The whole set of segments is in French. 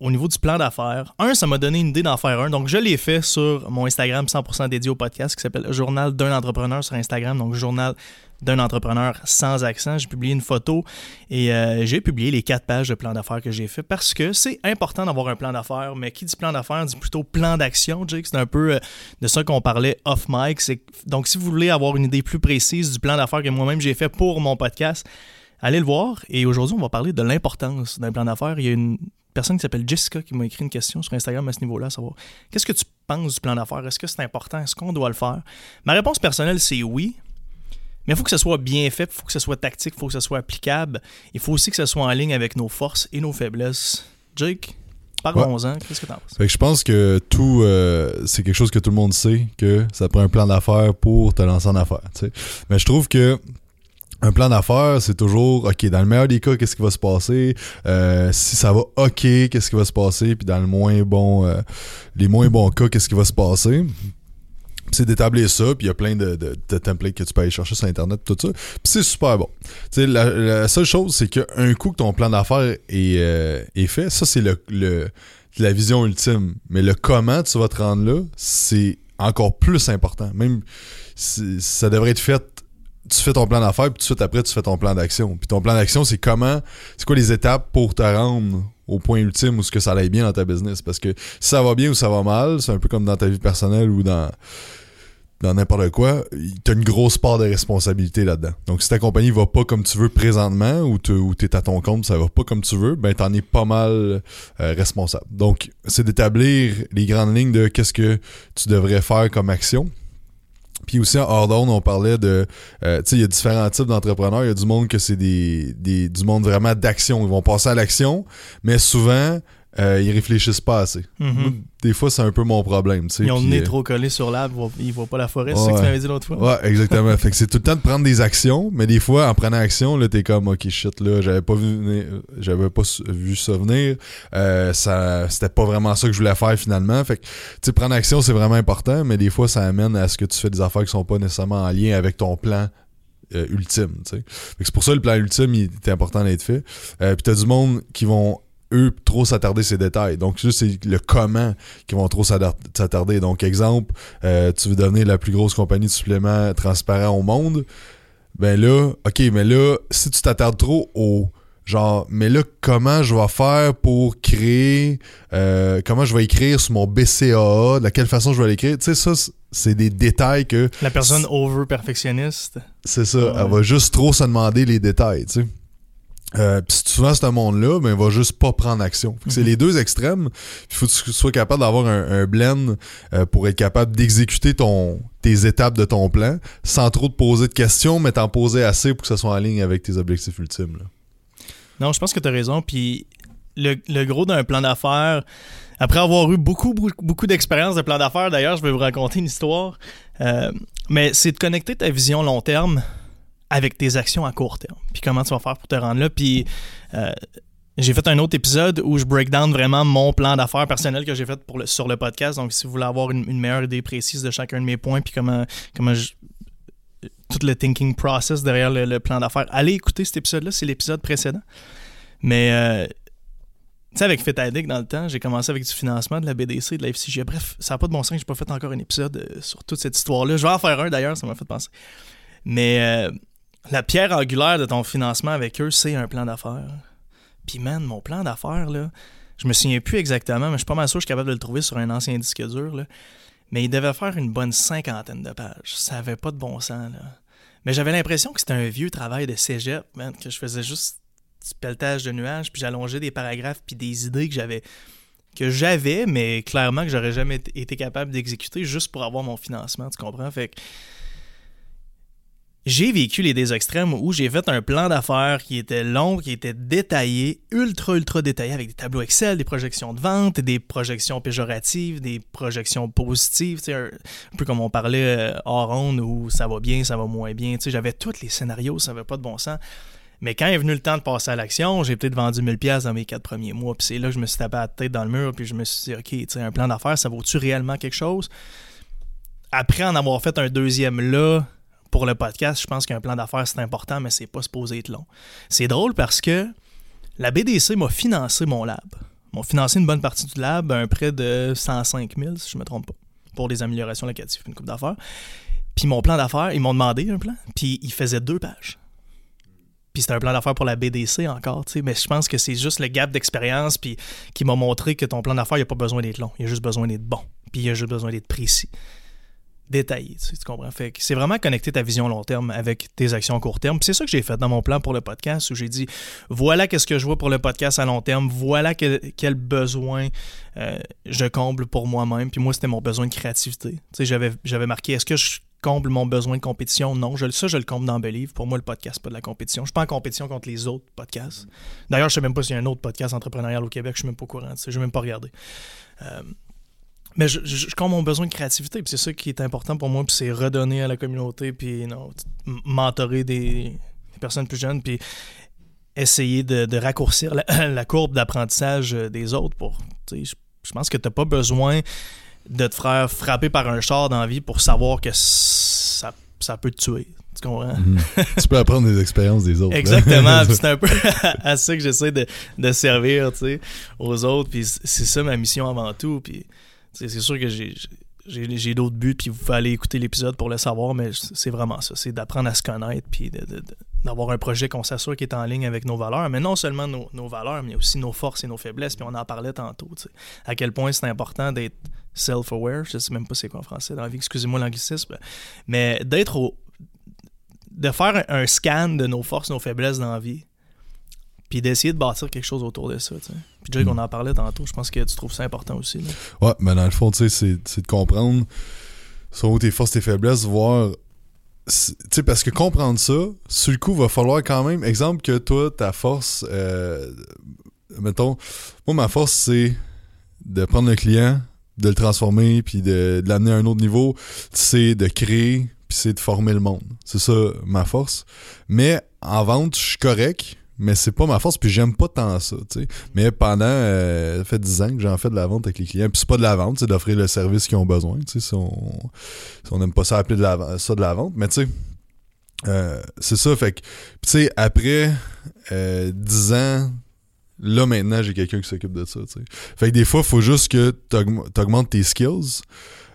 au niveau du plan d'affaires. Un, ça m'a donné une idée d'en faire un. Donc, je l'ai fait sur mon Instagram 100% dédié au podcast qui s'appelle Journal d'un entrepreneur sur Instagram. Donc, Journal d'un entrepreneur sans accent. J'ai publié une photo et euh, j'ai publié les quatre pages de plan d'affaires que j'ai fait parce que c'est important d'avoir un plan d'affaires. Mais qui dit plan d'affaires dit plutôt plan d'action. C'est un peu euh, de ça qu'on parlait off mic. Donc, si vous voulez avoir une idée plus précise du plan d'affaires que moi-même j'ai fait pour mon podcast, allez le voir. Et aujourd'hui, on va parler de l'importance d'un plan d'affaires. Il y a une personne qui s'appelle Jessica qui m'a écrit une question sur Instagram à ce niveau-là, savoir qu'est-ce que tu penses du plan d'affaires? Est-ce que c'est important? Est-ce qu'on doit le faire? Ma réponse personnelle, c'est oui. Mais il faut que ce soit bien fait, il faut que ce soit tactique, il faut que ce soit applicable. Il faut aussi que ce soit en ligne avec nos forces et nos faiblesses. Jake, parlons-en. Qu'est-ce que tu en penses? je pense que tout, euh, c'est quelque chose que tout le monde sait, que ça prend un plan d'affaires pour te lancer en affaires. Mais je trouve que un plan d'affaires, c'est toujours, OK, dans le meilleur des cas, qu'est-ce qui va se passer? Euh, si ça va OK, qu'est-ce qui va se passer? Puis dans le moins bon, euh, les moins bons cas, qu'est-ce qui va se passer? c'est d'établir ça, puis il y a plein de, de, templates que tu peux aller chercher sur Internet, tout ça. Puis c'est super bon. La, la seule chose, c'est qu'un coup que ton plan d'affaires est, euh, est, fait, ça, c'est le, le, la vision ultime. Mais le comment tu vas te rendre là, c'est encore plus important. Même, ça devrait être fait tu fais ton plan d'affaires, puis tout de suite après, tu fais ton plan d'action. Puis ton plan d'action, c'est comment, c'est quoi les étapes pour te rendre au point ultime où ce que ça aille bien dans ta business? Parce que si ça va bien ou ça va mal, c'est un peu comme dans ta vie personnelle ou dans dans n'importe quoi, t'as une grosse part de responsabilité là-dedans. Donc, si ta compagnie va pas comme tu veux présentement ou tu es à ton compte, ça va pas comme tu veux, ben t'en es pas mal euh, responsable. Donc, c'est d'établir les grandes lignes de qu'est-ce que tu devrais faire comme action. Puis aussi, en hors on parlait de... Euh, tu sais, il y a différents types d'entrepreneurs. Il y a du monde que c'est des, des, du monde vraiment d'action. Ils vont passer à l'action, mais souvent, euh, ils réfléchissent pas assez. Mhm. des fois, c'est un peu mon problème. Ils ont le nez euh, trop collé sur l'arbre, ils voient pas la forêt, c'est ce que tu m'avais dit l'autre fois? Ouais, exactement. fait que c'est tout le temps de prendre des actions, mais des fois, en prenant action, là, t'es comme, ok, shit, là, j'avais pas vu, j'avais pas vu ça venir. Euh, ça, c'était pas vraiment ça que je voulais faire finalement. Fait que, tu sais, prendre action, c'est vraiment important, mais des fois, ça amène à ce que tu fais des affaires qui sont pas nécessairement en lien avec ton plan ultime. C'est pour ça que le plan ultime, il est important d'être fait. Euh, Puis t'as du monde qui vont eux trop s'attarder ces détails. Donc, juste c'est le comment qui vont trop s'attarder. Donc, exemple, euh, tu veux devenir la plus grosse compagnie de suppléments transparents au monde. Ben là, ok, mais là, si tu t'attardes trop au genre, mais là, comment je vais faire pour créer, euh, comment je vais écrire sur mon BCAA, de quelle façon je vais l'écrire, tu sais, ça, c'est des détails que. La personne over-perfectionniste. C'est ça, elle va juste trop se demander les détails, tu sais. Euh, pis souvent ce monde-là, ben, va juste pas prendre action. C'est mhm. les deux extrêmes. Il faut que tu sois capable d'avoir un, blend euh, pour être capable d'exécuter ton tes étapes de ton plan sans trop te poser de questions, mais t'en poser assez pour que ça soit en ligne avec tes objectifs ultimes. Non, je pense que tu as raison. Puis le, le gros d'un plan d'affaires, après avoir eu beaucoup, beaucoup, beaucoup d'expérience de plan d'affaires, d'ailleurs, je vais vous raconter une histoire. Euh, mais c'est de connecter ta vision long terme avec tes actions à court terme. Puis comment tu vas faire pour te rendre là. Puis euh, j'ai fait un autre épisode où je break down vraiment mon plan d'affaires personnel que j'ai fait sur le podcast. Donc, si vous voulez avoir une, meilleure idée précise de chacun de mes points, puis comment, comment tout le thinking process derrière le, plan d'affaires, allez écouter cet épisode-là. C'est l'épisode précédent. Mais, euh, tu sais, avec Fit dans le temps, j'ai commencé avec du financement de la BDC, de la FCG. Bref, ça n'a pas de bon sens que j'ai pas fait encore un épisode euh, sur toute cette histoire-là. Je vais en faire un d'ailleurs, ça m'a fait penser. Mais la pierre angulaire de ton financement avec eux, c'est un plan d'affaires. Puis, man, mon plan d'affaires, là, je me souviens plus exactement, mais je suis pas mal sûr que je suis capable de le trouver sur un ancien disque dur. Mais il devait faire une bonne cinquantaine de pages. Ça avait pas de bon sens. Là. Mais j'avais l'impression que c'était un vieux travail de cégep, man, que je faisais juste du pelletage de nuages, puis j'allongeais des paragraphes, puis des idées que j'avais que j'avais, mais clairement que j'aurais jamais été capable d'exécuter juste pour avoir mon financement, tu comprends? Fait j'ai vécu les deux extrêmes où j'ai fait un plan d'affaires qui était long, qui était détaillé, ultra, ultra détaillé, avec des tableaux Excel, des projections de vente, des projections péjoratives, des projections positives, un, peu comme on parlait euh, hors onde où ça va bien, ça va moins bien. J'avais tous les scénarios, ça n'avait pas de bon sens. Mais quand est venu le temps de passer à l'action, j'ai peut-être vendu 1000 pièces dans mes quatre premiers mois. Puis c'est là que je me suis tapé la tête dans le mur. Puis je me suis dit, OK, un plan d'affaires, ça vaut-tu réellement quelque chose? Après en avoir fait un deuxième là, pour le podcast, je pense qu'un plan d'affaires, c'est important, mais c'est pas supposé être long. C'est drôle parce que la BDC m'a financé mon lab. M'ont financé une bonne partie du lab, un prêt de 105 000, si je ne me trompe pas, pour des améliorations locatives, une coupe d'affaires. Puis mon plan d'affaires, ils m'ont demandé un plan, puis il faisait deux pages. Puis c'était un plan d'affaires pour la BDC encore, tu sais, mais je pense que c'est juste le gap d'expérience qui m'a montré que ton plan d'affaires, il n'y a pas besoin d'être long, il a juste besoin d'être bon, puis il a juste besoin d'être précis détaillé, tu, sais, tu comprends? Fait c'est vraiment connecter ta vision long terme avec tes actions court terme. C'est ça que j'ai fait dans mon plan pour le podcast, où j'ai dit, voilà qu'est-ce que je vois pour le podcast à long terme, voilà que- quel besoin euh, je comble pour moi-même. Puis moi, c'était mon besoin de créativité. Tu sais, j'avais, marqué, est-ce que je comble mon besoin de compétition? Non, je, ça, je le comble dans Believe. Pour moi, le podcast, pas de la compétition. Je suis pas en compétition contre les autres podcasts. D'ailleurs, je sais même pas s'il y a un autre podcast entrepreneurial au Québec, je suis même pas au courant. Je vais même pas regarder. Euh, mais je, je, je comble mon besoin de créativité, puis c'est ça qui est important pour moi, puis c'est redonner à la communauté, puis non, mentorer des, des personnes plus jeunes, puis essayer de, de raccourcir la, la courbe d'apprentissage euh, des autres pour, je, je pense que t'as pas besoin de te faire frapper par un char dans la vie pour savoir que ça, ça peut te tuer. Tu comprends? Mhm. tu peux apprendre des expériences des autres. Exactement. c'est un peu à ça que j'essaie de, de servir, aux autres. Puis c'est ça ma mission avant tout. Puis c'est sûr que j'ai d'autres buts, puis vous pouvez aller écouter l'épisode pour le savoir, mais c'est vraiment ça. C'est d'apprendre à se connaître, puis d'avoir un projet qu'on s'assure qui est en ligne avec nos valeurs, mais non seulement nos, valeurs, mais aussi nos forces et nos faiblesses. Puis on en parlait tantôt. À quel point c'est important d'être self-aware. Je sais même pas c'est quoi en français dans la vie, excusez-moi l'anglicisme. Mais d'être au, de faire un scan de nos forces, nos faiblesses dans la vie, puis d'essayer de bâtir quelque chose autour de ça. tu sais. Puis Jake, Mm. on en parlait tantôt, je pense que tu trouves ça important aussi. là. Ouais, mais dans le fond, tu sais, c'est c'est de comprendre sont tes forces, tes faiblesses, voir. Tu sais, parce que comprendre ça, sur le coup, va falloir quand même. Exemple que toi, ta force, euh, mettons, moi, ma force, c'est de prendre le client, de le transformer, puis de, de l'amener à un autre niveau. C'est de créer, puis c'est de former le monde. C'est ça ma force. Mais en vente, je suis correct. Mais c'est pas ma force, puis j'aime pas tant ça, tu sais. Mais pendant, euh, ça fait 10 ans que j'en fais de la vente avec les clients, puis c'est pas de la vente, c'est d'offrir le service qu'ils ont besoin, tu sais. Si on, si on aime pas ça appeler de la, ça de la vente, mais tu sais, euh, c'est ça, fait que, tu sais, après euh, 10 ans, là maintenant, j'ai quelqu'un qui s'occupe de ça, tu sais. Fait que des fois, faut juste que t'augm- t'augmentes tes skills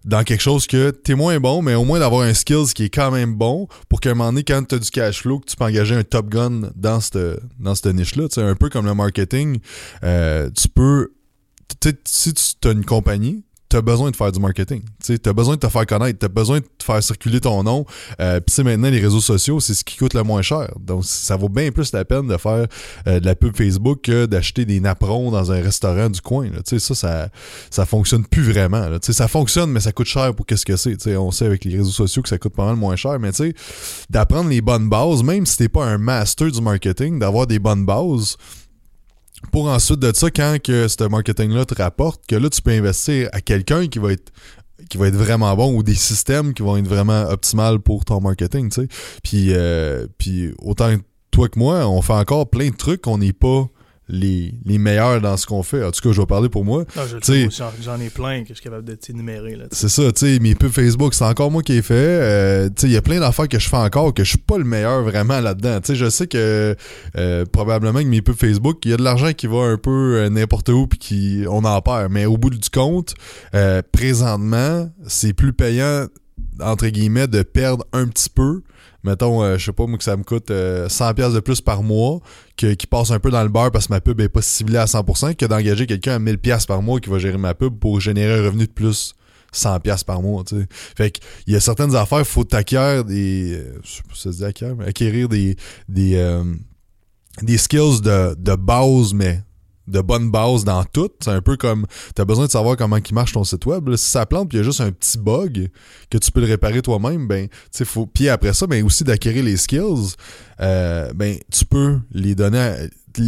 dans quelque chose que t'es moins bon, mais au moins d'avoir un skills qui est quand même bon pour qu'à un moment donné, quand t'as du cash flow, que tu peux engager un top gun dans cette, dans cette niche-là. Sais, un peu comme le marketing, euh, tu peux. Si tu as une compagnie, tu as besoin de faire du marketing. Tu as besoin de te faire connaître, tu as besoin de te faire circuler ton nom. Euh, Puis maintenant, les réseaux sociaux, c'est ce qui coûte le moins cher. Donc, ça vaut bien plus la peine de faire euh, de la pub Facebook que d'acheter des napperons dans un restaurant du coin. là. Ça, ça, ça fonctionne plus vraiment. là. Ça fonctionne, mais ça coûte cher pour qu'est-ce que c'est. On sait avec les réseaux sociaux que ça coûte pas mal moins cher, mais d'apprendre les bonnes bases, même si t'es pas un master du marketing, d'avoir des bonnes bases pour ensuite de ça, quand que ce marketing-là te rapporte, que là, tu peux investir à quelqu'un qui va être qui va être vraiment bon ou des systèmes qui vont être vraiment optimales pour ton marketing, tu sais. Puis, euh, puis autant toi que moi, on fait encore plein de trucs qu'on n'est pas les, les meilleurs dans ce qu'on fait. En tout cas, je vais parler pour moi. Moi, j'en- ai plein que je suis capable de t'énumérer. C'est ça, tu sais, mes pubs Facebook, c'est encore moi qui ai fait. Euh, tu sais, il y a plein d'affaires que je fais encore que je suis pas le meilleur vraiment là-dedans. Tu sais, je sais que euh, probablement que mes pubs Facebook, il y a de l'argent qui va un peu euh, n'importe où puis qui on en perd. Mais au bout du compte, présentement, c'est plus payant entre guillemets de perdre un petit peu. Mettons, euh, je sais pas moi que ça me coûte euh, 100 pièces de plus par mois que, qui passe un peu dans le beurre parce que ma pub est pas ciblée à 100% que d'engager quelqu'un à 1000 pièces par mois qui va gérer ma pub pour générer un revenu de plus 100 pièces par mois, tu sais. Fait que il y a certaines affaires, faut t'acquérir des euh, je sais pas si ça se dit acquérir, mais acquérir des des euh, des skills de, de base mais de bonne base dans tout, c'est un peu comme t'as besoin de savoir comment qui marche ton site web. Si ça plante puis il y a juste un petit bug que tu peux le réparer toi-même, ben tu faut puis après ça ben aussi d'acquérir les skills, euh, ben tu peux les donner à,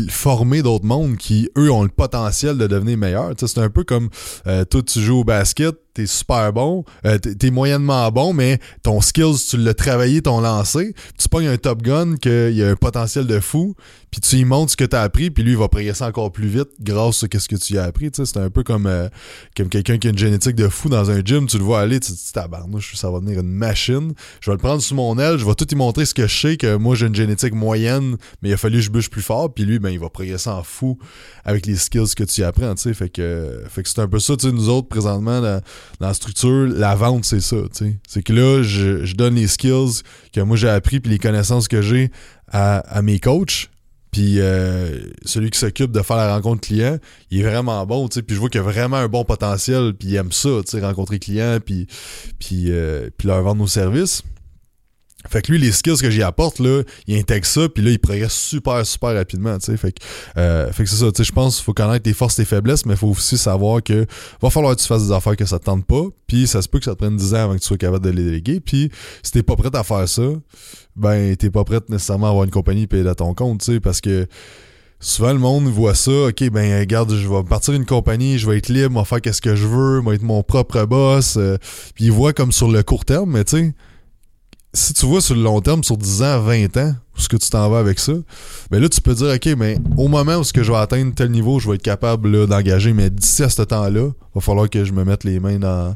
former d'autres mondes qui eux ont le potentiel de devenir meilleurs. C'est un peu comme euh, toi tu joues au basket, t'es super bon, euh, t'es moyennement bon, mais ton skills, tu l'as travaillé, ton lancé, tu pognes un Top Gun qu'il y a un potentiel de fou, puis tu lui montres ce que t'as appris, puis lui, il va progresser encore plus vite grâce à ce que tu as appris. C'est un peu comme, euh, comme quelqu'un qui a une génétique de fou dans un gym, tu le vois aller, tu te dis, tabarnouche, ça va devenir une machine. Je vais le prendre sous mon aile, je vais tout lui montrer ce que je sais, que moi, j'ai une génétique moyenne, mais il a fallu que je bûche plus fort, puis lui, ben, il va progresser en fou avec les skills que tu apprends, tu sais. Fait que, fait que c'est un peu ça, tu nous autres, présentement, dans la structure, la vente, c'est ça. C'est que là, je, donne les skills que moi j'ai appris, puis les connaissances que j'ai à, mes coachs, puis euh, celui qui s'occupe de faire la rencontre client, il est vraiment bon. Puis je vois qu'il a vraiment un bon potentiel, puis il aime ça, rencontrer clients, puis, puis, euh, puis leur vendre nos services. Fait que lui, les skills que j'y apporte, là, il intègre ça, puis là, il progresse super, super rapidement, tu sais. Fait que, euh, que c'est ça, tu sais, je pense qu'il faut connaître tes forces, tes faiblesses, mais il faut aussi savoir que va falloir que tu fasses des affaires que ça te tente pas, puis ça se peut que ça te prenne 10 ans avant que tu sois capable de les déléguer, puis si t'es pas prêt à faire ça, ben, t'es pas prêt nécessairement à avoir une compagnie payée à ton compte, tu sais, parce que souvent le monde voit ça, ok, ben, regarde, je vais partir une compagnie, je vais être libre, je vais faire qu'est-ce que je veux, je vais être mon propre boss, euh, puis ils voient comme sur le court terme, mais tu sais, si tu vois sur le long terme, sur 10 ans, 20 ans, où est-ce que tu t'en vas avec ça, ben là, tu peux dire, OK, mais au moment où ce que je vais atteindre tel niveau, je vais être capable d'engager, mais d'ici à ce temps-là, va falloir que je me mette les mains dans,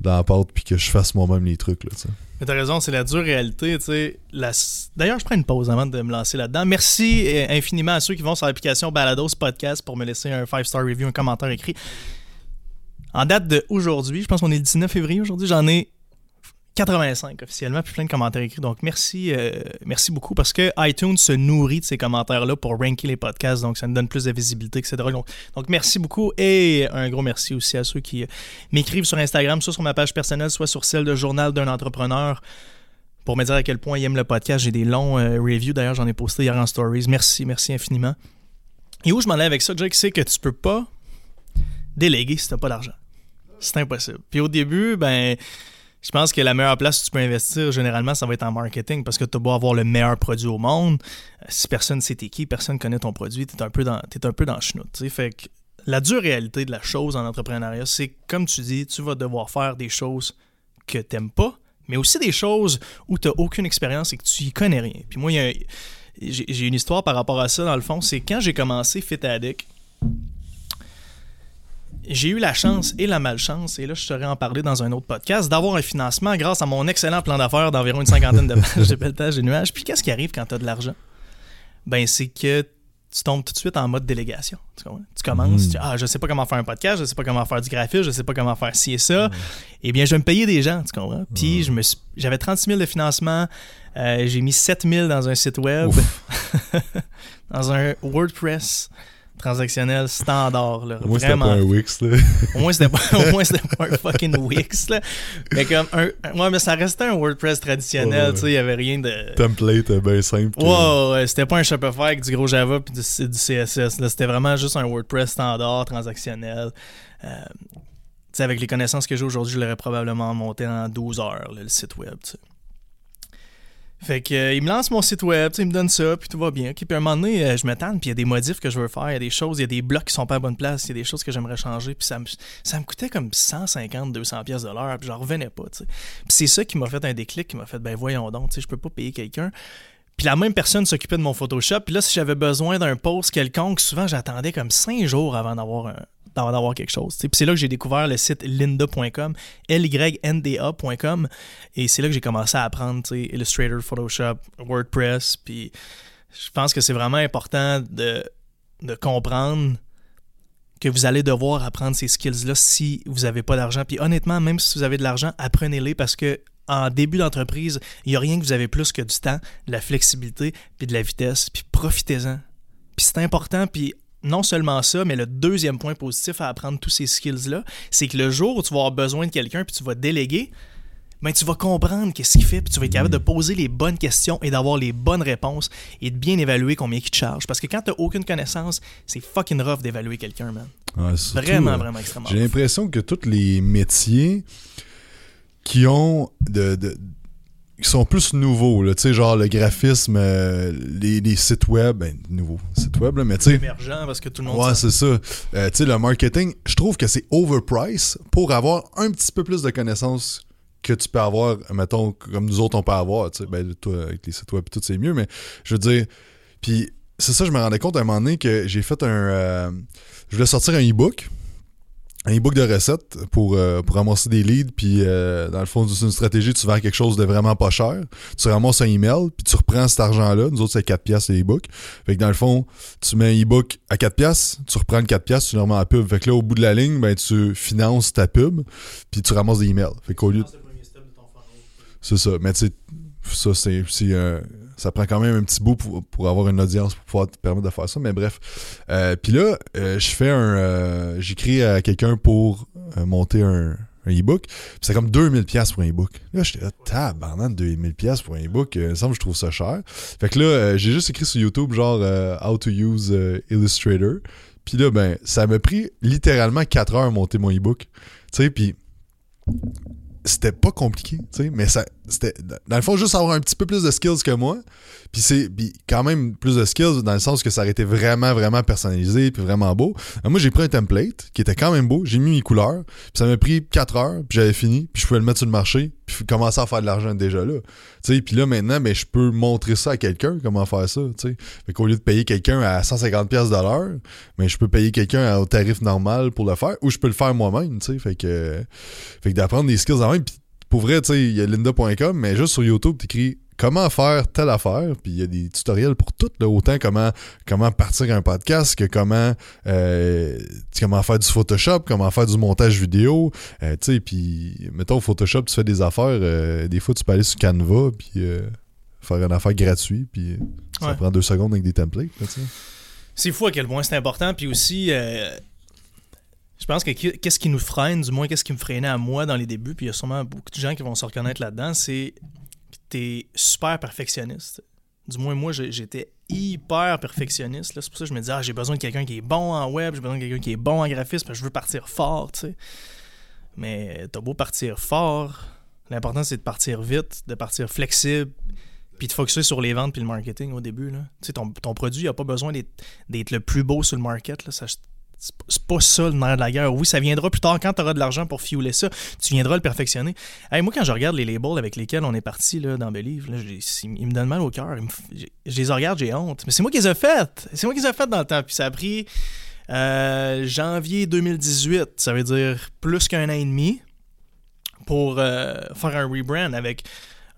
dans la pâte puis que je fasse moi-même les trucs, là, t'as raison, c'est la dure réalité. D'ailleurs, je prends une pause avant de me lancer là-dedans. Merci euh, infiniment à ceux qui vont sur l'application Balados Podcast pour me laisser un 5-star review, un commentaire écrit. En date d'aujourd'hui, je pense qu'on est le 19 février aujourd'hui, j'en ai 85 officiellement, puis plein de commentaires écrits. Donc merci, euh, merci beaucoup parce que iTunes se nourrit de ces commentaires-là pour ranker les podcasts, donc ça nous donne plus de visibilité, etc. Donc, donc merci beaucoup et un gros merci aussi à ceux qui euh, m'écrivent sur Instagram, soit sur ma page personnelle, soit sur celle de Journal d'un entrepreneur pour me dire à quel point ils aiment le podcast. J'ai des longs euh, reviews, d'ailleurs j'en ai posté hier en stories. Merci, merci infiniment. Et où je m'en vais avec ça, Jake, c'est que tu peux pas déléguer si t'as pas d'argent. C'est impossible. Puis au début, ben je pense que la meilleure place où tu peux investir, généralement, ça va être en marketing parce que tu beau avoir le meilleur produit au monde. euh, Si personne sait t'es qui, personne connaît ton produit, tu es un peu dans, un peu dans le chenoute. Fait que la dure réalité de la chose en entrepreneuriat, c'est comme tu dis, tu vas devoir faire des choses que t'aimes pas, mais aussi des choses où tu aucune expérience et que tu y connais rien. Puis moi, j'ai une histoire par rapport à ça, dans le fond. C'est quand j'ai commencé Fit Addict, j'ai eu la chance et la malchance, et là je saurais en parler dans un autre podcast, d'avoir un financement grâce à mon excellent plan d'affaires d'environ une cinquantaine de pages de pelletage et nuages. Puis qu'est-ce qui arrive quand tu as de l'argent? Ben c'est que tu tombes tout de suite en mode délégation. Tu, commences, Mm. tu, ah, je sais pas comment faire un podcast, je sais pas comment faire du graphisme, je sais pas comment faire ci et ça. Eh bien, je vais me payer des gens, tu comprends? Puis je me j'avais 36 000 de financement, euh, j'ai mis 7 000 dans un site web, dans un WordPress transactionnel standard. Là, Moi, c'était vraiment. pas un Wix, là. Au moins, c'était pas, au moins, c'était pas un fucking Wix, là. Mais comme un, ouais, mais ça restait un WordPress traditionnel, Ouais, ouais. tu sais, il y avait rien de... Template euh, bien simple. Wow, ouais, c'était pas un Shopify avec du gros Java puis du, du CSS. C'était vraiment juste un WordPress standard, transactionnel. Euh, avec les connaissances que j'ai aujourd'hui, je l'aurais probablement monté en 12 heures, là, le site web, tu sais. Fait que, euh, il me lance mon site web, il me donne ça, puis tout va bien. Puis à un moment donné, euh, je me tente, puis il y a des modifs que je veux faire, il y a des choses, il y a des blocs qui sont pas à bonne place, il y a des choses que j'aimerais changer, puis ça me, ça me coûtait comme 150, 200 pièces de l'heure, puis j'en revenais pas, tu. Puis c'est ça qui m'a fait un déclic, qui m'a fait, ben voyons donc, tu sais, je peux pas payer quelqu'un. Puis la même personne s'occupait de mon Photoshop. Puis là, si j'avais besoin d'un post quelconque, souvent j'attendais comme 5 jours avant d'avoir un d'en avoir quelque chose. Puis c'est là que j'ai découvert le site lynda.com, L-Y-N-D-A.com. Et c'est là que j'ai commencé à apprendre Illustrator, Photoshop, WordPress. Puis je pense que c'est vraiment important de, de comprendre que vous allez devoir apprendre ces skills-là si vous n'avez pas d'argent. Puis honnêtement, même si vous avez de l'argent, apprenez-les parce que en début d'entreprise, il n'y a rien que vous avez plus que du temps, de la flexibilité, puis de la vitesse, puis profitez-en. Puis c'est important, puis non seulement ça, mais le deuxième point positif à apprendre tous ces skills-là, c'est que le jour où tu vas avoir besoin de quelqu'un, puis tu vas déléguer, ben tu vas comprendre qu'est-ce qu'il fait, puis tu vas être capable de poser les bonnes questions et d'avoir les bonnes réponses et de bien évaluer combien il te charge. Parce que quand tu aucune connaissance, c'est fucking rough d'évaluer quelqu'un, man. Ouais, surtout, Vraiment, euh, vraiment extrêmement J'ai l'impression que tous les métiers qui ont de, de- qui sont plus nouveaux, tu sais, genre le graphisme, euh, les, les sites web, ben, nouveaux sites web, là, mais tu sais, émergent parce que tout le monde. Ouais, c'est ça. Euh, tu sais, le marketing, je trouve que c'est overpriced pour avoir un petit peu plus de connaissances que tu peux avoir, mettons, comme nous autres, on peut avoir. Tu sais, ben, toi, avec les sites web et tout, c'est mieux, mais je veux dire. Puis, c'est ça, je me rendais compte à un moment donné que j'ai fait un. euh, je voulais sortir un e-book. Un e-book de recettes pour, euh, pour ramasser des leads, puis euh, dans le fond, c'est une stratégie, tu vends quelque chose de vraiment pas cher, tu ramasses un email, puis tu reprends cet argent-là, nous autres, c'est 4 piastres le e-book, fait que dans le fond, tu mets un e-book à 4 piastres, tu reprends le 4 piastres, tu le remets en pub. Fait que là, au bout de la ligne, ben, tu finances ta pub, puis tu ramasses des emails. Fait qu'au lieu de... C'est ça. Mais tu sais, ça, c'est... c'est, euh, ça prend quand même un petit bout pour, pour avoir une audience pour pouvoir te permettre de faire ça. Mais bref. Euh, puis là, euh, je fais un... euh, J'écris à quelqu'un pour monter un... E-book, c'est comme 2000 pièces pour un e-book. Là, j'étais là, tabarnak, 2000 pièces pour un e-book, il me semble que je trouve ça cher. Fait que là, j'ai juste écrit sur YouTube genre How to use Illustrator. Puis là, ben, ça m'a pris littéralement 4 heures à monter mon e-book. Tu sais, puis c'était pas compliqué, tu sais, mais ça, c'était, dans le fond, juste avoir un petit peu plus de skills que moi, puis c'est, quand même plus de skills dans le sens que ça aurait été vraiment, vraiment personnalisé, puis vraiment beau. Alors moi, j'ai pris un template qui était quand même beau, j'ai mis mes couleurs, puis ça m'a pris 4 heures, puis j'avais fini, puis je pouvais le mettre sur le marché, puis commencer à faire de l'argent déjà là. Tu sais, puis là, maintenant, ben, je peux montrer ça à quelqu'un, comment faire ça, tu sais. Fait qu'au lieu de payer quelqu'un à 150 pièces de l'heure, mais je peux payer quelqu'un au tarif normal pour le faire, ou je peux le faire moi-même, tu sais. Fait que, fait que d'apprendre des skills en même, puis pour vrai, tu sais, il y a lynda.com, mais juste sur YouTube, t'écris comment faire telle affaire, puis il y a des tutoriels pour tout, là, autant comment, comment partir un podcast que comment, euh, comment faire du Photoshop, comment faire du montage vidéo, euh, tu sais, puis mettons Photoshop, tu fais des affaires, euh, des fois tu peux aller sur Canva, puis euh, faire une affaire gratuite, puis ça Ouais. prend deux secondes avec des templates, tu. C'est fou à quel point c'est important. Puis aussi, je pense que qu'est-ce qui nous freine, du moins qu'est-ce qui me freinait à moi dans les débuts, puis il y a sûrement beaucoup de gens qui vont se reconnaître là-dedans, c'est que t'es super perfectionniste. Du moins, moi, j'étais hyper perfectionniste. C'est pour ça que je me disais, ah, j'ai besoin de quelqu'un qui est bon en web, j'ai besoin de quelqu'un qui est bon en graphisme, parce que je veux partir fort, tu sais. Mais t'as beau partir fort, l'important c'est de partir vite, de partir flexible, puis de focuser sur les ventes puis le marketing au début. Là. Tu sais, ton, ton produit n'a pas besoin d'être, le plus beau sur le market. Là. C'est pas- ça le nerf de la guerre. Oui, ça viendra plus tard quand tu auras de l'argent pour fueler ça. Tu viendras le perfectionner. Hey, moi, quand je regarde les labels avec lesquels on est parti dans j'ai- c'est- ils me donnent mal au cœur. Je les regarde, j'ai honte. Mais c'est moi qui les ai faites. C'est moi qui les ai faites dans le temps. Puis ça a pris euh, janvier 2018. Ça veut dire plus qu'un an et demi pour euh, faire un rebrand avec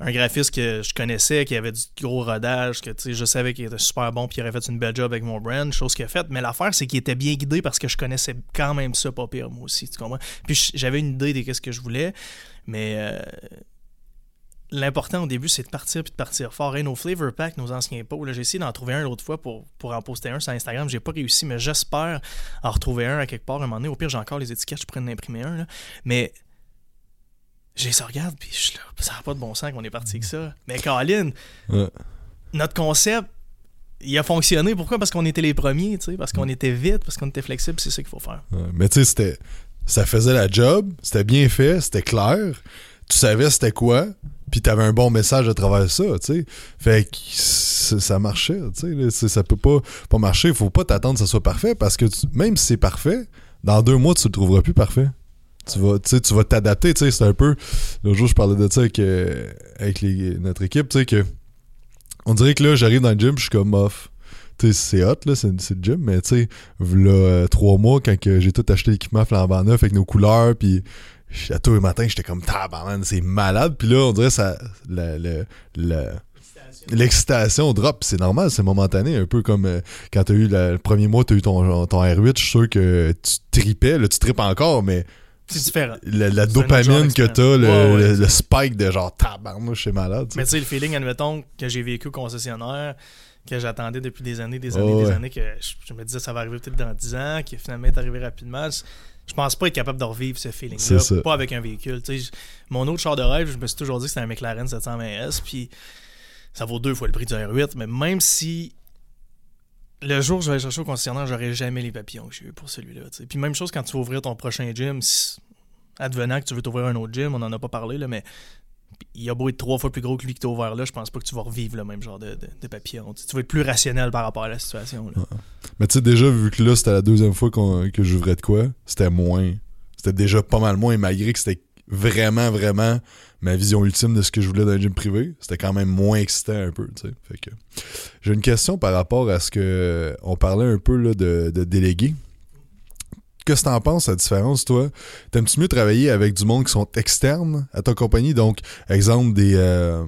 un graphiste que je connaissais, qui avait du gros rodage, que je savais qu'il était super bon, puis il aurait fait une belle job avec mon brand, chose qu'il a faite. Mais l'affaire, c'est qu'il était bien guidé parce que je connaissais quand même ça, pas pire, moi aussi, tu comprends? Puis j'avais une idée de ce que je voulais, mais euh, l'important au début, c'est de partir puis de partir fort. Et nos flavor packs, nos anciens pots, j'ai essayé d'en trouver un l'autre fois pour, pour en poster un sur Instagram. J'ai pas réussi, mais j'espère en retrouver un à quelque part un moment donné. Au pire, j'ai encore les étiquettes, je pourrais en imprimer un. là. Mais je les regarde, puis je suis là, ça n'a pas de bon sens qu'on est parti avec ça. Mais Colin, Ouais. notre concept, il a fonctionné. Pourquoi? Parce qu'on était les premiers, tu sais, parce qu'on était vite, parce qu'on était flexible, c'est ça qu'il faut faire. Ouais, Mais tu sais, c'était. Ça faisait la job, c'était bien fait, c'était clair. Tu savais c'était quoi, puis t'avais un bon message à travers ça, tu sais. Fait que ça marchait, tu sais. Ça peut pas, pas marcher. Faut pas t'attendre que ça soit parfait parce que tu- même si c'est parfait, dans deux mois, tu le trouveras plus parfait. Tu vas, tu vas t'adapter, tu sais. C'est un peu. L'autre jour, je parlais de ça avec, euh, avec les- notre équipe, tu sais, que. On dirait que là, j'arrive dans le gym, je suis comme off. Tu sais, c'est hot, là, c'est le gym, mais tu sais, euh, trois mois, quand que j'ai tout acheté l'équipement flambant neuf avec nos couleurs, puis à tous les matins, j'étais comme tabarnak, c'est malade. Puis là, on dirait ça, l'excitation drop. C'est normal, c'est momentané, un peu comme euh, quand t'as eu la- le premier mois, t'as eu ton, ton R8, je suis sûr que tu tripais, là, tu tripes encore, mais C'est différent. la, dopamine que t'as, le, Ouais, ouais, le- spike de genre tabarnak, je suis malade. Mais tu sais, le feeling, admettons, que j'ai vécu au concessionnaire, que j'attendais depuis des années, des années, Oh, des ouais. années, que je, je me disais ça va arriver peut-être dans 10 ans, qui finalement est arrivé rapidement. Je, pense pas être capable de revivre ce feeling-là, pas avec un véhicule. Tu sais, je- mon autre char de rêve, je me suis toujours dit que c'était un McLaren 720S, puis ça vaut deux fois le prix du R8, mais même si le jour où je vais chercher au concessionnaire, j'aurai jamais les papillons que j'ai eu pour celui-là. Puis même chose quand tu vas ouvrir ton prochain gym, advenant que tu veux t'ouvrir un autre gym, on en a pas parlé, là, mais Il a beau être trois fois plus gros que lui qui t'a ouvert là, je pense pas que tu vas revivre le même genre de, de. Tu, vas être plus rationnel par rapport à la situation. Mais tu sais, déjà, vu que là, c'était la deuxième fois que j'ouvrais de quoi, c'était moins. C'était déjà pas mal moins, malgré que c'était vraiment, vraiment ma vision ultime de ce que je voulais dans le gym privé. C'était quand même moins excitant un peu, tu sais. Fait que. J'ai une question par rapport à ce que. On parlait un peu là, de, de déléguer. Qu'est-ce que t'en penses, la différence, toi? T'aimes-tu mieux travailler avec du monde qui sont externes à ta compagnie? Donc, exemple, des, euh,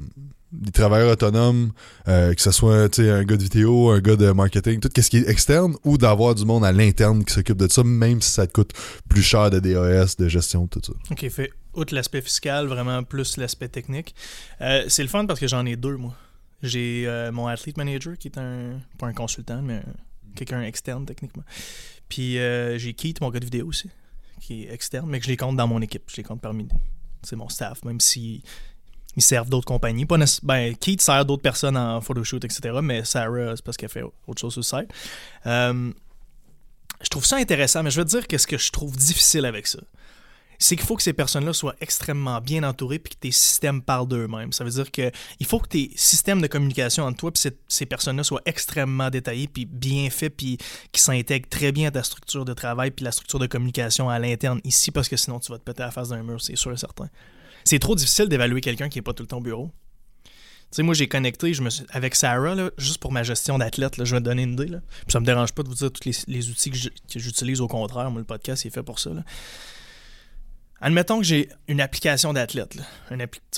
des travailleurs autonomes, euh, que ce soit un gars de vidéo, un gars de marketing, tout ce qui est externe, ou d'avoir du monde à l'interne qui s'occupe de ça, même si ça te coûte plus cher de DAS, de gestion, tout ça? Ok, fait outre l'aspect fiscal, vraiment plus l'aspect technique. Euh, c'est le fun parce que j'en ai deux, moi. J'ai euh, mon athlete manager qui est un, pas un consultant, mais un- quelqu'un externe techniquement. Puis euh, j'ai Keith, mon gars de vidéo aussi, qui est externe, mais que je les compte dans mon équipe. Je les compte parmi c'est mon staff, même si ils servent d'autres compagnies. Pas ben, Keith sert d'autres personnes en photoshoot, etc. Mais Sarah, c'est parce qu'elle fait autre chose sur site. Je trouve ça intéressant, mais je veux te dire que ce que je trouve difficile avec ça, c'est qu'il faut que ces personnes-là soient extrêmement bien entourées puis que tes systèmes parlent d'eux-mêmes. Ça veut dire que il faut que tes systèmes de communication entre toi et ces, personnes-là soient extrêmement détaillés puis bien faits puis qui s'intègrent très bien à ta structure de travail puis la structure de communication à l'interne ici parce que sinon tu vas te péter la face d'un mur, c'est sûr et certain. C'est trop difficile d'évaluer quelqu'un qui n'est pas tout le temps au bureau. Tu sais, moi, j'ai connecté je me avec Sarah, là, juste pour ma gestion d'athlète. Je vais te donner une idée. Là. Puis ça me dérange pas de vous dire tous les, outils que j'utilise. Au contraire, le podcast, est fait pour ça. là. Admettons que j'ai une application d'athlète.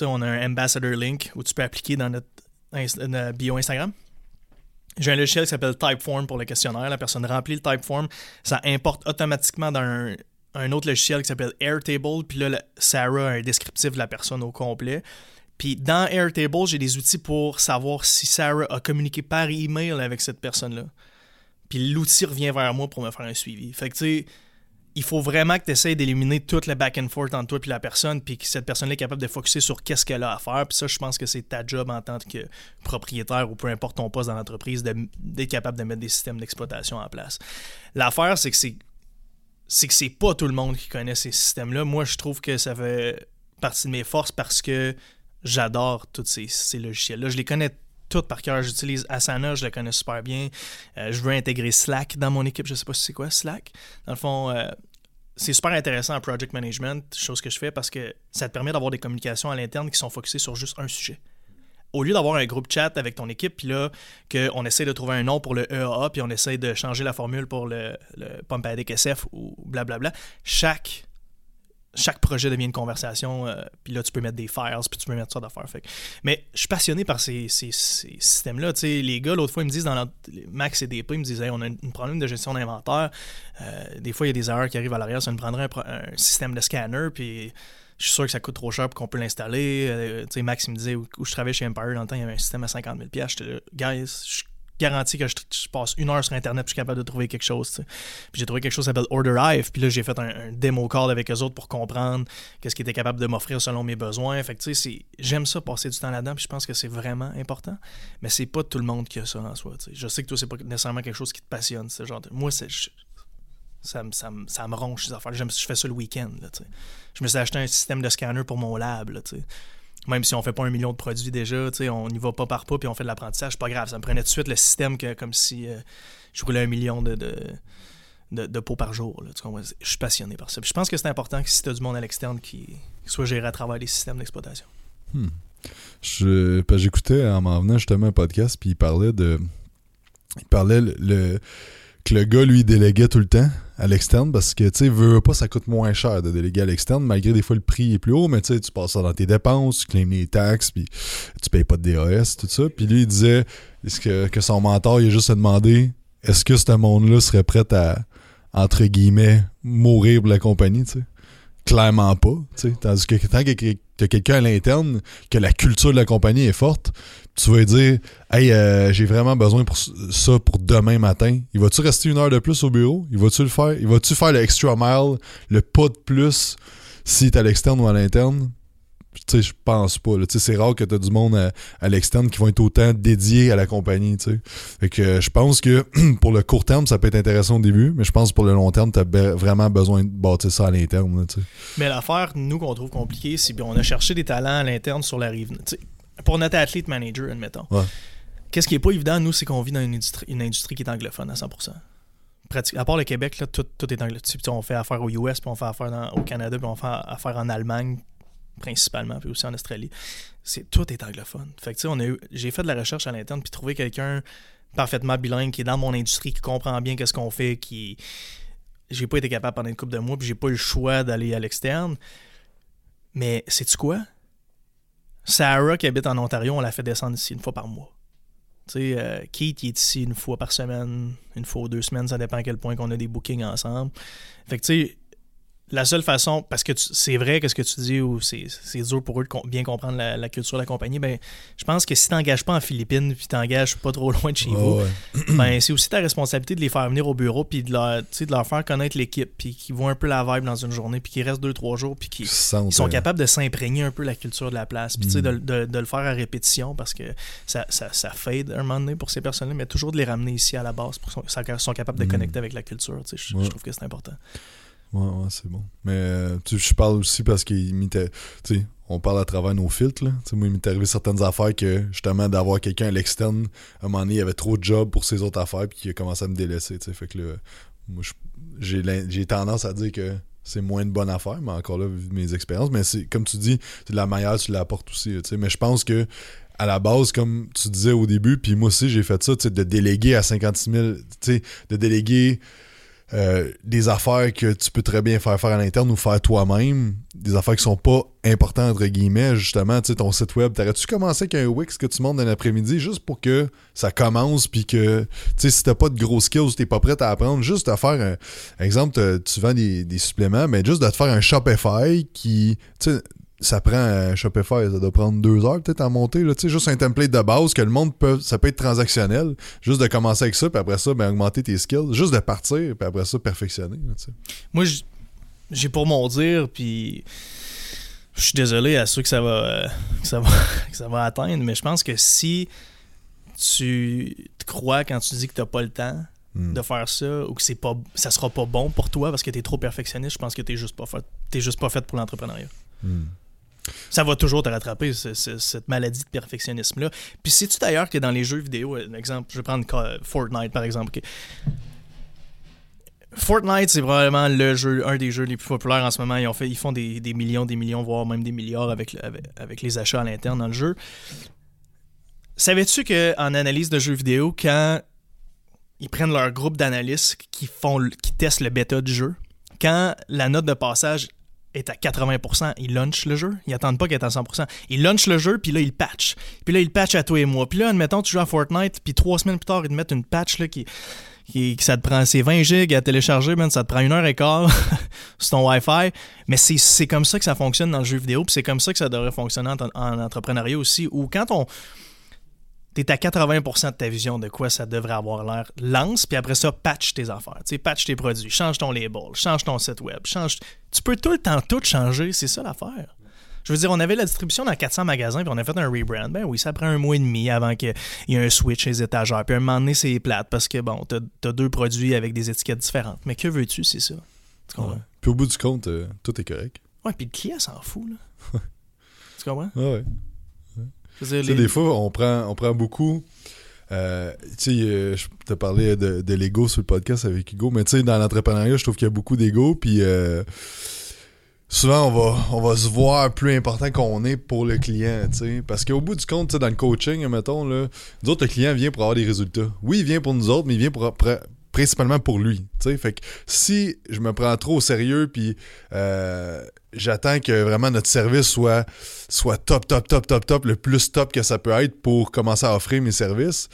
on a un Ambassador Link où tu peux appliquer dans notre, bio Instagram. J'ai un logiciel qui s'appelle Typeform pour le questionnaire. La personne remplit le Typeform. Ça importe automatiquement dans un, un autre logiciel qui s'appelle Airtable. Puis là, Sarah a un descriptif de la personne au complet. Puis dans Airtable, j'ai des outils pour savoir si Sarah a communiqué par email avec cette personne-là. Puis l'outil revient vers moi pour me faire un suivi. Fait que tu sais, il faut vraiment que tu essaies d'éliminer tout le back and forth entre toi et la personne, puis que cette personne-là est capable de focuser sur qu'est-ce qu'elle a à faire. Puis ça, je pense que c'est ta job en tant que propriétaire ou peu importe ton poste dans l'entreprise, d'être capable de mettre des systèmes d'exploitation en place. L'affaire, c'est que c'est c'est que c'est pas tout le monde qui connaît ces systèmes-là. Moi, je trouve que ça fait partie de mes forces parce que j'adore tous ces, ces logiciels-là. Je les connais par cœur. J'utilise Asana, je le connais super bien. Euh, je veux intégrer Slack dans mon équipe. Je sais pas si c'est quoi Slack. Dans le fond, euh, c'est super intéressant en project management, chose que je fais parce que ça te permet d'avoir des communications à l'interne qui sont focusées sur juste un sujet. Au lieu d'avoir un groupe chat avec ton équipe, puis là, qu'on essaie de trouver un nom pour le EAA, puis on essaie de changer la formule pour le, le Pump Addict SF ou blablabla, chaque, chaque projet devient une conversation, euh, puis là, tu peux mettre des files, puis tu peux mettre ça d'affaires. Mais je suis passionné par ces, systèmes-là. Les gars, l'autre fois, ils me disent dans leur- Max et DP, ils me disent Hey, on a un problème de gestion d'inventaire. Euh, des fois, il y a des erreurs qui arrivent à l'arrière. Ça nous prendrait un, système de scanner, puis je suis sûr que ça coûte trop cher pour qu'on peut l'installer. Euh, Max, il me disait où, je travaillais chez Empire, dans le temps, il y avait un système à 50 000 J'étais là, guys, je garantis que je, passe une heure sur Internet puis je suis capable de trouver quelque chose. Puis j'ai trouvé quelque chose qui s'appelle Order Hive. Puis là, j'ai fait un, un démo call avec eux autres pour comprendre qu'est-ce qu'ils étaient capables de m'offrir selon mes besoins. Fait tu sais, j'aime ça, passer du temps là-dedans. Puis je pense que c'est vraiment important. Mais c'est pas tout le monde qui a ça en soi. Je sais que toi, c'est pas nécessairement quelque chose qui te passionne. genre de- Moi, c'est. ça, me- ça, ça me ronge ces affaires. Je fais ça le week-end. Je me suis acheté un système de scanner pour mon lab. là. Même si on fait pas un million de produits déjà, on y va pas par pas puis on fait de l'apprentissage, pas grave. Ça me prenait tout de suite le système que, comme si euh, je roulais un million de, de, de, pots par jour. là? Je suis passionné par ça. Je pense que c'est important que si tu as du monde à l'externe qui, soit géré à travers des systèmes d'exploitation. Que j'écoutais en m'en venant justement un podcast, puis il parlait de. Il parlait le- que le gars, lui, déléguait tout le temps à l'externe parce que, tu sais, veut pas, ça coûte moins cher de déléguer à l'externe, malgré des fois le prix est plus haut, mais tu sais, tu passes ça dans tes dépenses, tu claimes les taxes, puis tu payes pas de DAS, tout ça. Puis lui, il disait est-ce que, que son mentor, il a juste à demander est-ce que ce monde-là serait prêt à, entre guillemets, mourir pour la compagnie, tu sais? Clairement pas. tu sais. Tandis que tant que t'as quelqu'un à l'interne, que la culture de la compagnie est forte, tu vas lui dire Hey, euh, j'ai vraiment besoin pour ça pour demain matin. Il va-tu rester une heure de plus au bureau? Il va-tu le faire? Il va-tu faire le extra mile, le pas de plus si t'es à l'externe ou à l'interne? Sais, je pense pas. là. Tu sais, c'est rare que tu as du monde à, à l'externe qui vont être autant dédiés à la compagnie. tu sais. Fait que je pense que pour le court terme, ça peut être intéressant au début, mais je pense que pour le long terme, tu as vraiment besoin de bâtir ça à l'interne. là, tu sais. Mais l'affaire, nous, qu'on trouve compliquée, c'est qu'on a cherché des talents à l'interne sur la rive. tu sais, Pour notre athlète manager, admettons. Ouais. Qu'est-ce qui est pas évident, nous, c'est qu'on vit dans une industrie, une industrie qui est anglophone à 100%. Prati- à part le Québec, là, tout, tout est anglophone. Tu sais, On fait affaire aux US, puis on fait affaire dans- au Canada, puis on fait affaire en Allemagne, principalement, puis aussi en Australie. C'est, tout est anglophone. Fait que, on a j'ai fait de la recherche à l'interne, puis trouver quelqu'un parfaitement bilingue qui est dans mon industrie, qui comprend bien qu'est-ce qu'on fait, qui. J'ai pas été capable pendant une couple de mois, puis j'ai pas eu le choix d'aller à l'externe. Mais sais-tu quoi? Sarah, qui habite en Ontario, on l'a fait descendre ici une fois par mois. Tu sais, euh, Keith, il est ici une fois par semaine, une fois ou deux semaines, ça dépend à quel point qu'on a des bookings ensemble. Fait que, tu sais, la seule façon, parce que tu- c'est vrai que ce que tu dis, ou c'est dur pour eux de com- bien comprendre la, la culture de la compagnie, ben, je pense que si tu n'engages pas en Philippines, puis t'engages pas trop loin de chez vous, ouais. ben, c'est aussi ta responsabilité de les faire venir au bureau, puis de leur, tu sais, de leur faire connaître l'équipe, puis qu'ils voient un peu la vibe dans une journée, puis qu'ils restent deux, trois jours, puis qu'ils sont capables de s'imprégner un peu la culture de la place, puis tu Mm. de, de- de le faire à répétition parce que ça, ça, ça fade un moment donné pour ces personnes-là, mais toujours de les ramener ici à la base pour qu'ils soient, sont capables de Mm. connecter avec la culture. tu Je, trouve que c'est important. Ouais, c'est bon. Mais euh, je parle aussi parce qu'il m'était. Tu sais, on parle à travers nos filtres. Là. Moi, il m'est arrivé certaines affaires que, justement, d'avoir quelqu'un à l'externe, à un moment donné, il avait trop de jobs pour ses autres affaires, puis il a commencé à me délaisser. Fait que moi, j'ai tendance à dire que c'est moins de bonne affaire, mais encore là, vu mes expériences. Mais c'est comme tu dis, c'est de la manière tu l'apportes aussi. Mais je pense que à la base, comme tu disais au début, puis moi aussi j'ai fait ça, de déléguer à 56 000, tu sais, de déléguer euh, des affaires que tu peux très bien faire faire à l'interne ou faire toi-même, des affaires qui sont pas importantes entre guillemets, justement, tu sais, ton site web, t'aurais-tu commencé avec un Wix que tu montes dans l'après-midi juste pour que ça commence, puis que, tu sais, si t'as pas de gros skills, t'es pas prêt à apprendre, juste à faire un, exemple, tu vends des, suppléments, mais juste de te faire un Shopify qui, tu ça prend un Shopify, ça doit prendre deux heures peut-être à monter, là, tu sais, juste un template de base que le monde peut, ça peut être transactionnel, juste de commencer avec ça, puis après ça, ben, augmenter tes skills, juste de partir, puis après ça, perfectionner, là. Moi, j'ai pour mon dire, puis je suis désolé à ceux que ça va, euh, que ça va, que ça va atteindre, mais je pense que si tu te crois quand tu dis que tu n'as pas le temps Hmm. de faire ça ou que c'est pas ça sera pas bon pour toi parce que tu es trop perfectionniste, je pense que tu juste pas fait t'es juste pas fait pour l'entrepreneuriat. Hmm. Ça va toujours te rattraper, ce- ce- cette maladie de perfectionnisme-là. Puis sais-tu d'ailleurs que dans les jeux vidéo, euh, exemple, je vais prendre Fortnite par exemple. Fortnite, c'est probablement le jeu, un des jeux les plus populaires en ce moment. Ils, ont fait, ils font des, millions, des millions, voire même des milliards avec, le- avec, avec les achats à l'interne dans le jeu. Savais-tu qu'en analyse de jeux vidéo, quand ils prennent leur groupe d'analystes qui testent le bêta du jeu, quand la note de passage est à 80%, ils launchent le jeu. Ils attendent pas qu'elle est à 100%. Ils launchent le jeu, puis là, ils patchent. Puis là, ils patchent à toi et moi. Puis là, admettons, tu joues à Fortnite, puis trois semaines plus tard, ils te mettent une patch là, qui, qui, ça te prend, c'est 20 gigs à télécharger, man, ça te prend une heure et quart sur ton Wi-Fi. Mais c'est, comme ça que ça fonctionne dans le jeu vidéo, puis c'est comme ça que ça devrait fonctionner en, en entrepreneuriat aussi, où quand on t'es à 80% de ta vision de quoi ça devrait avoir l'air, lance, puis après ça, patch tes affaires. Tu patch tes produits, change ton label, change ton site web, change... Tu peux tout le temps tout changer, c'est ça l'affaire. Je veux dire, on avait la distribution dans 400 magasins, puis on a fait un rebrand. Ben oui, ça prend un mois et demi avant qu'il y ait un switch chez les étagères. Puis à un moment donné, c'est plate parce que, bon, t'as as deux produits avec des étiquettes différentes. Mais que veux-tu, c'est ça. Tu comprends? Ouais. Puis au bout du compte, euh, tout est correct. Ouais, puis le client s'en fout, là. tu comprends? Ouais, ouais. Dire, Tu sais, les- des fois, on prend, on prend beaucoup. euh, tu sais, euh, je te parlais de, de l'ego sur le podcast avec Hugo, mais tu sais, dans l'entrepreneuriat, je trouve qu'il y a beaucoup d'ego, puis euh, souvent, on va, on va se voir plus important qu'on est pour le client, tu sais. Parce qu'au bout du compte, tu sais, dans le coaching, mettons, là, nous autres, le client vient pour avoir des résultats. Oui, il vient pour nous autres, mais il vient pour- principalement pour lui. Fait que si je me prends trop au sérieux, puis euh, j'attends que vraiment notre service soit soit top, top, top, top, top, le plus top que ça peut être pour commencer à offrir mes services,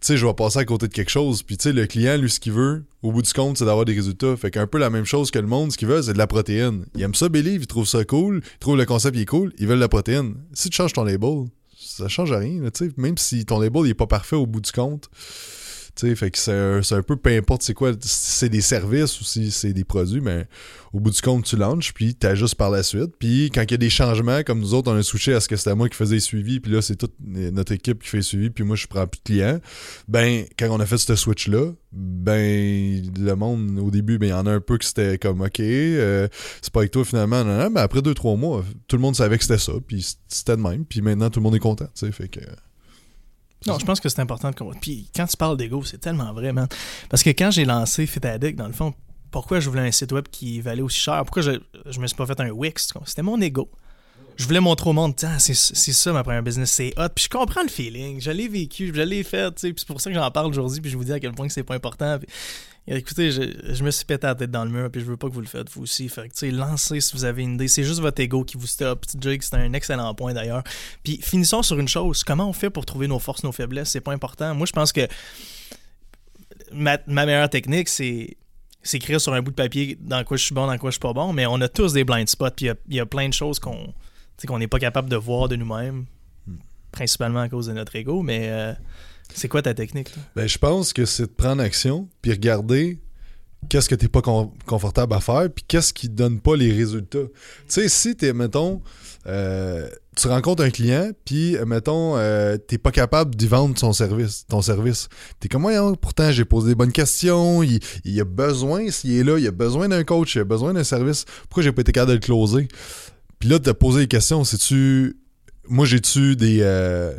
tu sais, je vais passer à côté de quelque chose. Puis, le client, lui, ce qu'il veut, au bout du compte, c'est d'avoir des résultats. Fait qu'un peu la même chose que le monde, ce qu'il veut, c'est de la protéine. Il aime ça, Believe, il trouve ça cool, il trouve le concept, il est cool, ils veulent de la protéine. Si tu changes ton label, ça change rien, tu sais. Même si ton label, il est pas parfait au bout du compte, Tu fait que c'est un, c'est un peu peu importe c'est quoi, si c'est des services ou si c'est des produits, mais au bout du compte, tu lances, puis tu ajustes par la suite. Puis quand il y a des changements, comme nous autres, on a switché à ce que c'était moi qui faisais le suivi, puis là, c'est toute notre équipe qui fait le suivi, puis moi, je prends plus de clients. Ben, quand on a fait ce switch-là, ben, le monde, au début, ben, il y en a un peu que c'était comme, OK, euh, c'est pas avec toi finalement, non, non, mais après deux, trois mois, tout le monde savait que c'était ça, puis c'était de même, puis maintenant, tout le monde est content, tu sais, fait que... Non, je pense que c'est important de comprendre. Puis quand tu parles d'ego, c'est tellement vrai, man. Parce que quand j'ai lancé Fit Addict, dans le fond, pourquoi je voulais un site web qui valait aussi cher? Pourquoi je, je me suis pas fait un Wix? C'était mon ego. Je voulais montrer au monde, c'est ça ma première business, c'est hot. Puis je comprends le feeling, je l'ai vécu, je l'ai fait, tu sais. Puis c'est pour ça que j'en parle aujourd'hui, puis je vous dis à quel point c'est pas important. Écoutez, je, me suis pété la tête dans le mur, puis je veux pas que vous le faites vous aussi. Fait que, tu sais, lancez si vous avez une idée. C'est juste votre ego qui vous stoppe. Jake, c'est un excellent point d'ailleurs. Puis finissons sur une chose. Comment on fait pour trouver nos forces, nos faiblesses? C'est pas important. Moi, je pense que ma, meilleure technique, c'est écrire sur un bout de papier dans quoi je suis bon, dans quoi je suis pas bon, mais on a tous des blind spots, puis il y, a plein de choses qu'on qu'on n'est pas capable de voir de nous-mêmes, principalement à cause de notre ego, mais euh, c'est quoi ta technique? Ben, je pense que c'est de prendre action, puis regarder qu'est-ce que tu n'es pas confortable à faire, puis qu'est-ce qui donne pas les résultats. Tu sais, si tu mettons, euh, tu rencontres un client, puis, mettons, euh, t'es pas capable d'y vendre son service, ton service. T'es comme, moi, pourtant, j'ai posé des bonnes questions, il, il a besoin, s'il est là, il a besoin d'un coach, il a besoin d'un service. Pourquoi j'ai pas été capable de le closer? Puis là, te poser des questions, c'est-tu. Moi, j'ai-tu des. Euh,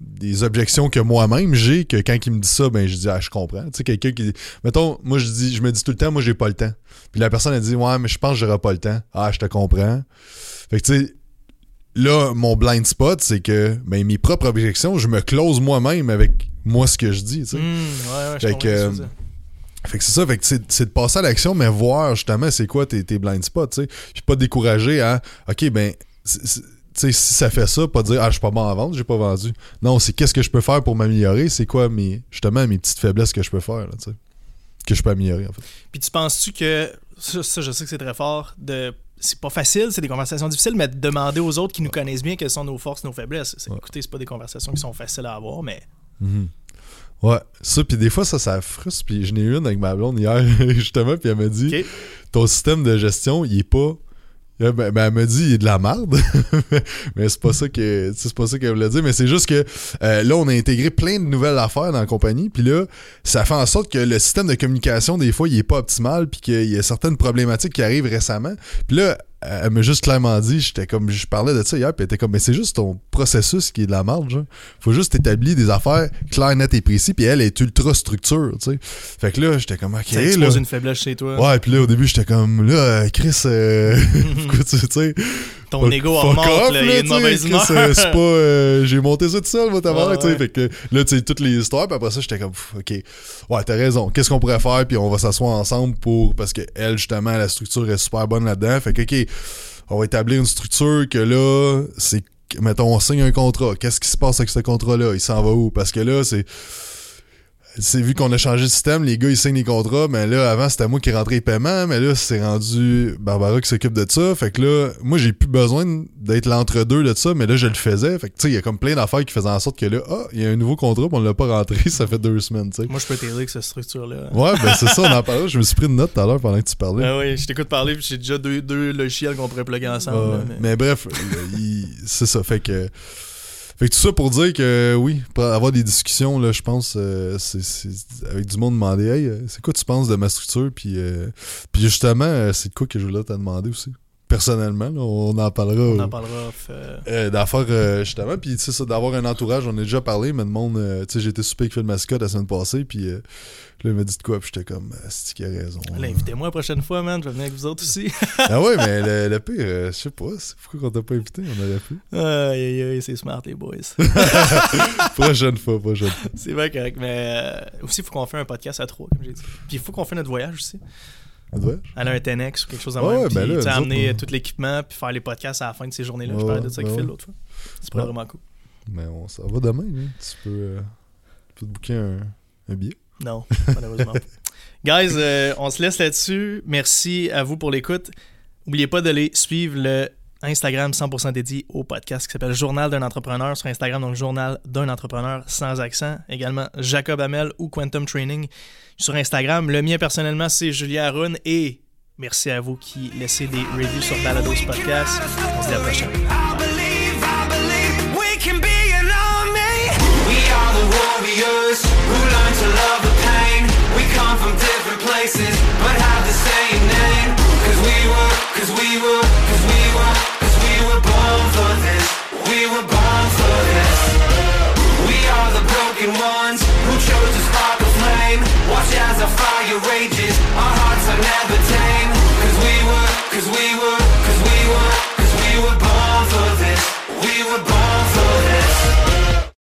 des objections que moi-même j'ai que quand il me dit ça ben je dis ah je comprends. Tu sais quelqu'un qui mettons moi je dis je me dis tout le temps moi j'ai pas le temps. Puis la personne elle dit ouais mais je pense que j'aurai pas le temps. Ah je te comprends. Fait que tu sais là mon blind spot c'est que ben mes propres objections je me close moi-même avec moi ce que je dis tu sais. Mmh, ouais, ouais, fait que fait que c'est ça, fait que c'est de passer à l'action, mais voir justement c'est quoi tes, tes blind spots, tu sais. Puis pas décourager à OK, ben sais, si ça fait ça, pas dire Ah, je suis pas bon à vendre, j'ai pas vendu. Non, c'est qu'est-ce que je peux faire pour m'améliorer, c'est quoi mes justement mes petites faiblesses que je peux faire, tu sais. Que je peux améliorer en fait? Puis tu penses-tu que ça, je sais que c'est très fort de c'est pas facile, c'est des conversations difficiles, mais de demander aux autres qui nous connaissent bien quelles sont nos forces, nos faiblesses. Écoutez, c'est pas des conversations qui sont faciles à avoir, mais. Mm-hmm. Ouais, ça, puis des fois, ça, ça frustre. Puis je n'ai eu une avec ma blonde hier, justement, puis elle m'a dit Ton système de gestion, il est pas. Ben, ben, elle m'a dit il est de la merde. Mais c'est pas ça que c'est pas ça qu'elle voulait dire. Mais c'est juste que euh, là on a intégré plein de nouvelles affaires dans la compagnie. Puis là ça fait en sorte que le système de communication des fois il est pas optimal puis qu'il y a certaines problématiques qui arrivent récemment. Puis là elle m'a juste clairement dit, j'étais comme, je parlais de ça hier, puis elle était comme, mais c'est juste ton processus qui est de la marge. genre. Faut juste établir des affaires claires, nettes et précis, puis elle est ultra structure, tu sais. Fait que là, j'étais comme, ok. Ça là. une faiblesse chez toi. Ouais, puis là, au début, j'étais comme, là, Chris, euh, tu sais? Ton ego en manque, là, il a une mauvaise humeur. C'est pas, euh, j'ai monté ça tout seul, moi, ta tu sais. Fait que là, tu sais, toutes les histoires, puis après ça, j'étais comme, ok, ouais, t'as raison. Qu'est-ce qu'on pourrait faire, puis on va s'asseoir ensemble pour, parce que elle, justement, la structure est super bonne là-dedans. Fait que, ok on va établir une structure que là, c'est mettons, on signe un contrat. Qu'est-ce qui se passe avec ce contrat-là? Il s'en va où? Parce que là, c'est c'est vu qu'on a changé de système, les gars ils signent les contrats, mais là avant c'était moi qui rentrais les paiements, mais là c'est rendu Barbara qui s'occupe de ça. Fait que là, moi j'ai plus besoin d'être l'entre-deux de ça, mais là je le faisais. Fait que tu sais, il y a comme plein d'affaires qui faisaient en sorte que là, ah, il y a un nouveau contrat, on l'a pas rentré, ça fait deux semaines, tu sais. Moi je peux t'aider avec cette structure-là. Ouais, ben c'est ça, on en parlait. Je me suis pris une note tout à l'heure pendant que tu parlais. Ah oui, je t'écoute parler, puis j'ai déjà deux, deux logiciels qu'on pourrait plugger ensemble. mais... mais... bref, c'est ça. Fait que. Fait que tout ça pour dire que oui, avoir des discussions, là, je pense, euh, c'est, avec du monde demander Hey, euh, c'est quoi tu penses de ma structure? Puis, euh, puis justement, c'est de quoi que je voulais te demander aussi. Personnellement, on en parlera. On en parlera. d'affaires, justement. Puis, tu sais, d'avoir un entourage, on a déjà parlé, mais le monde, tu sais, été super avec le mascotte la semaine passée, puis Là, il m'a dit de quoi, puis j'étais comme, c'est qui a raison. Invitez-moi la prochaine fois, man, je vais venir avec vous autres aussi. ah ouais, mais le, pire, euh, je sais pas, pourquoi on t'a pas invité, on aurait pu. Aïe, aïe, aïe, c'est smart, les boys. prochaine fois, prochaine fois. C'est vrai, correct, mais euh, aussi, il faut qu'on fasse un podcast à trois, comme j'ai dit. Puis il faut qu'on fasse notre voyage aussi. Aller à un TNX ou quelque chose en ouais, même. Puis, ben là, amener tout l'équipement, puis faire les podcasts à la fin de ces journées-là. je parlais de ça avec Phil l'autre fois. C'est pas vraiment cool. Mais on, ça va demain, hein. tu peux, euh, tu peux te booker un, un billet. Non, malheureusement. Guys, euh, on se laisse là-dessus. Merci à vous pour l'écoute. N'oubliez pas d'aller suivre le Instagram 100% dédié au podcast qui s'appelle Journal d'un entrepreneur sur Instagram, donc Journal d'un entrepreneur sans accent. Également Jacob Hamel ou Quantum Training sur Instagram. Le mien personnellement, c'est Julien Arun et merci à vous qui laissez des reviews sur Balados Podcast. On se dit à la prochaine. But have the same name. Cause we cause we cause we were born for this. We were born for this. We are the broken ones Who chose spark flame. Watch as our fire rages. Our hearts are never we we we we were born for this. We were born for this.